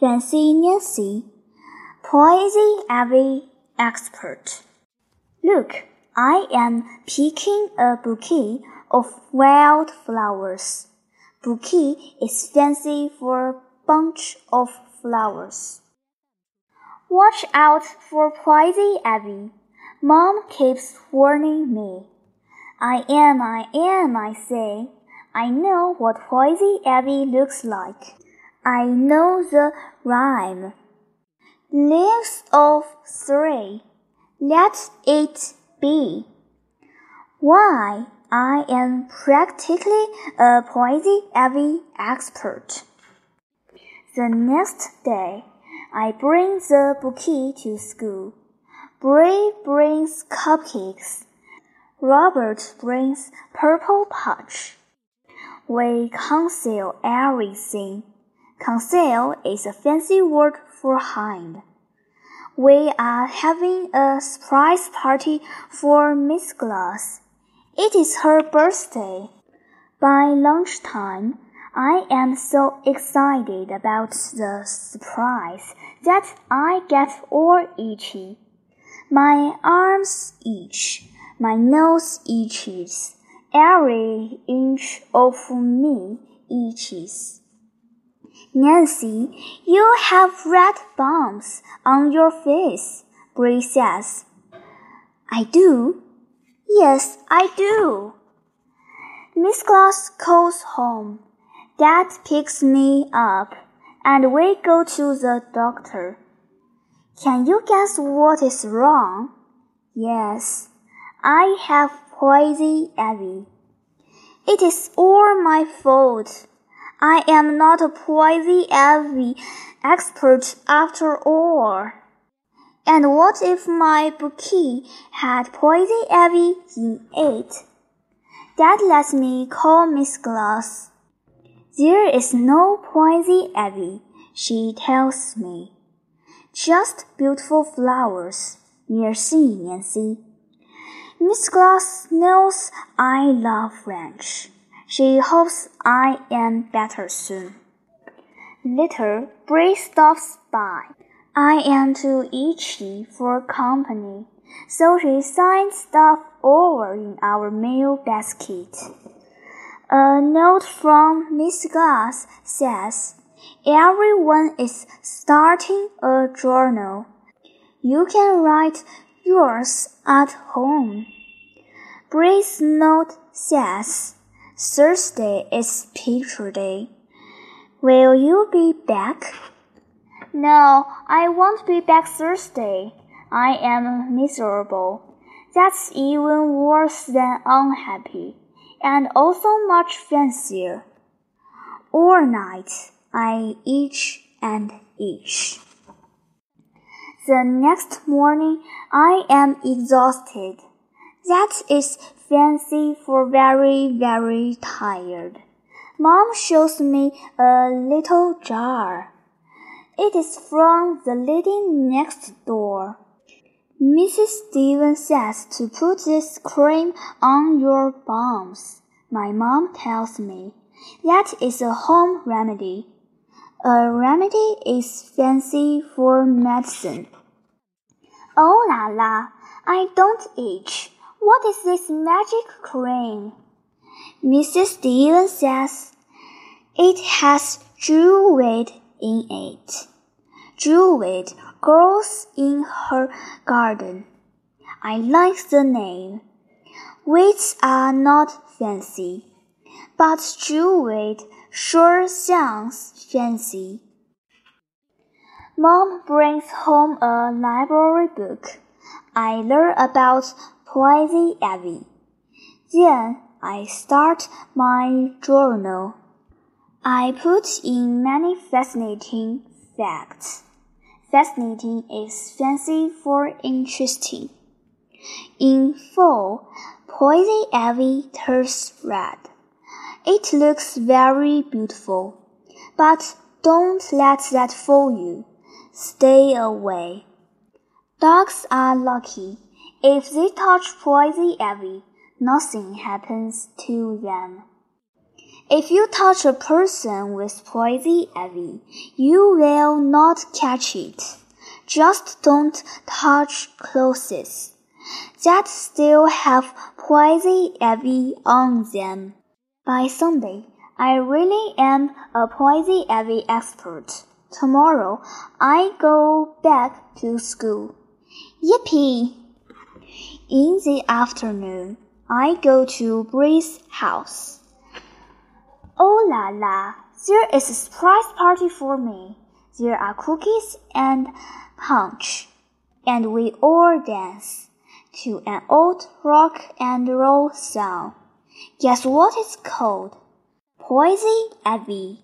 Fancy Nancy, Poison Ivy Expert. Look, I am picking a bouquet of wild flowers. Bouquet is fancy for bunch of flowers. Watch out for Poison Ivy. Mom keeps warning me. I am, I am, I say. I know what Poison Ivy looks like. I know the rhyme. Leaves of three, let it be. Why, I am practically a Poison Ivy expert. The next day, I bring the bouquet to school. Bree brings cupcakes. Robert brings purple punch. We conceal everything. Conceal is a fancy word for hide. We are having a surprise party for Miss Glass. It is her birthday. By lunchtime, I am so excited about the surprise that I get all itchy. My arms itch, my nose itches, every inch of me itches. Nancy, you have red bumps on your face, Bree says. I do? Yes, I do. Miss Glass calls home. Dad picks me up, and we go to the doctor. Can you guess what is wrong? Yes, I have poison ivy. It is all my fault. I am not a poison ivy expert after all. And what if my bouquet had poison ivy in it? Dad lets me call Miss Glass. There is no poison ivy, she tells me. Just beautiful flowers. Merci, Nancy. Miss Glass knows I love French. She hopes I am better soon. Later, Bree stops by. I am too itchy for company, so she signs stuff over in our mail basket. A note from Miss Glass says, Everyone is starting a journal. You can write yours at home. Bree's note says, Thursday is picture day. Will you be back? No, I won't be back Thursday. I am miserable. That's even worse than unhappy, and also much fancier. All night I itch and itch. The next morning I am exhausted. That is fancy for very, very tired. Mom shows me a little jar. It is from the lady next door. Mrs. Stevens says to put this cream on your bumps. My mom tells me that is a home remedy. A remedy is fancy for medicine. Oh la la, I don't itch. What is this magic cream? Mrs. Stevens says it has jewelweed in it. Jewelweed grows in her garden. I like the name. Weeds are not fancy, but jewelweed sure sounds fancy. Mom brings home a library book. I learn about poison ivy. Then I start my journal. I put in many fascinating facts. Fascinating is fancy for interesting. In fall, poison ivy turns red. It looks very beautiful, but don't let that fool you. Stay away. Dogs are lucky. If they touch poison ivy, nothing happens to them. If you touch a person with poison ivy, you will not catch it. Just don't touch clothes that still have poison ivy on them. By Sunday, I really am a poison ivy expert. Tomorrow, I go back to school. Yippee! In the afternoon, I go to Bree's house. Oh la la, there is a surprise party for me. There are cookies and punch, and we all dance to an old rock and roll song. Guess what it's called? Poison Ivy.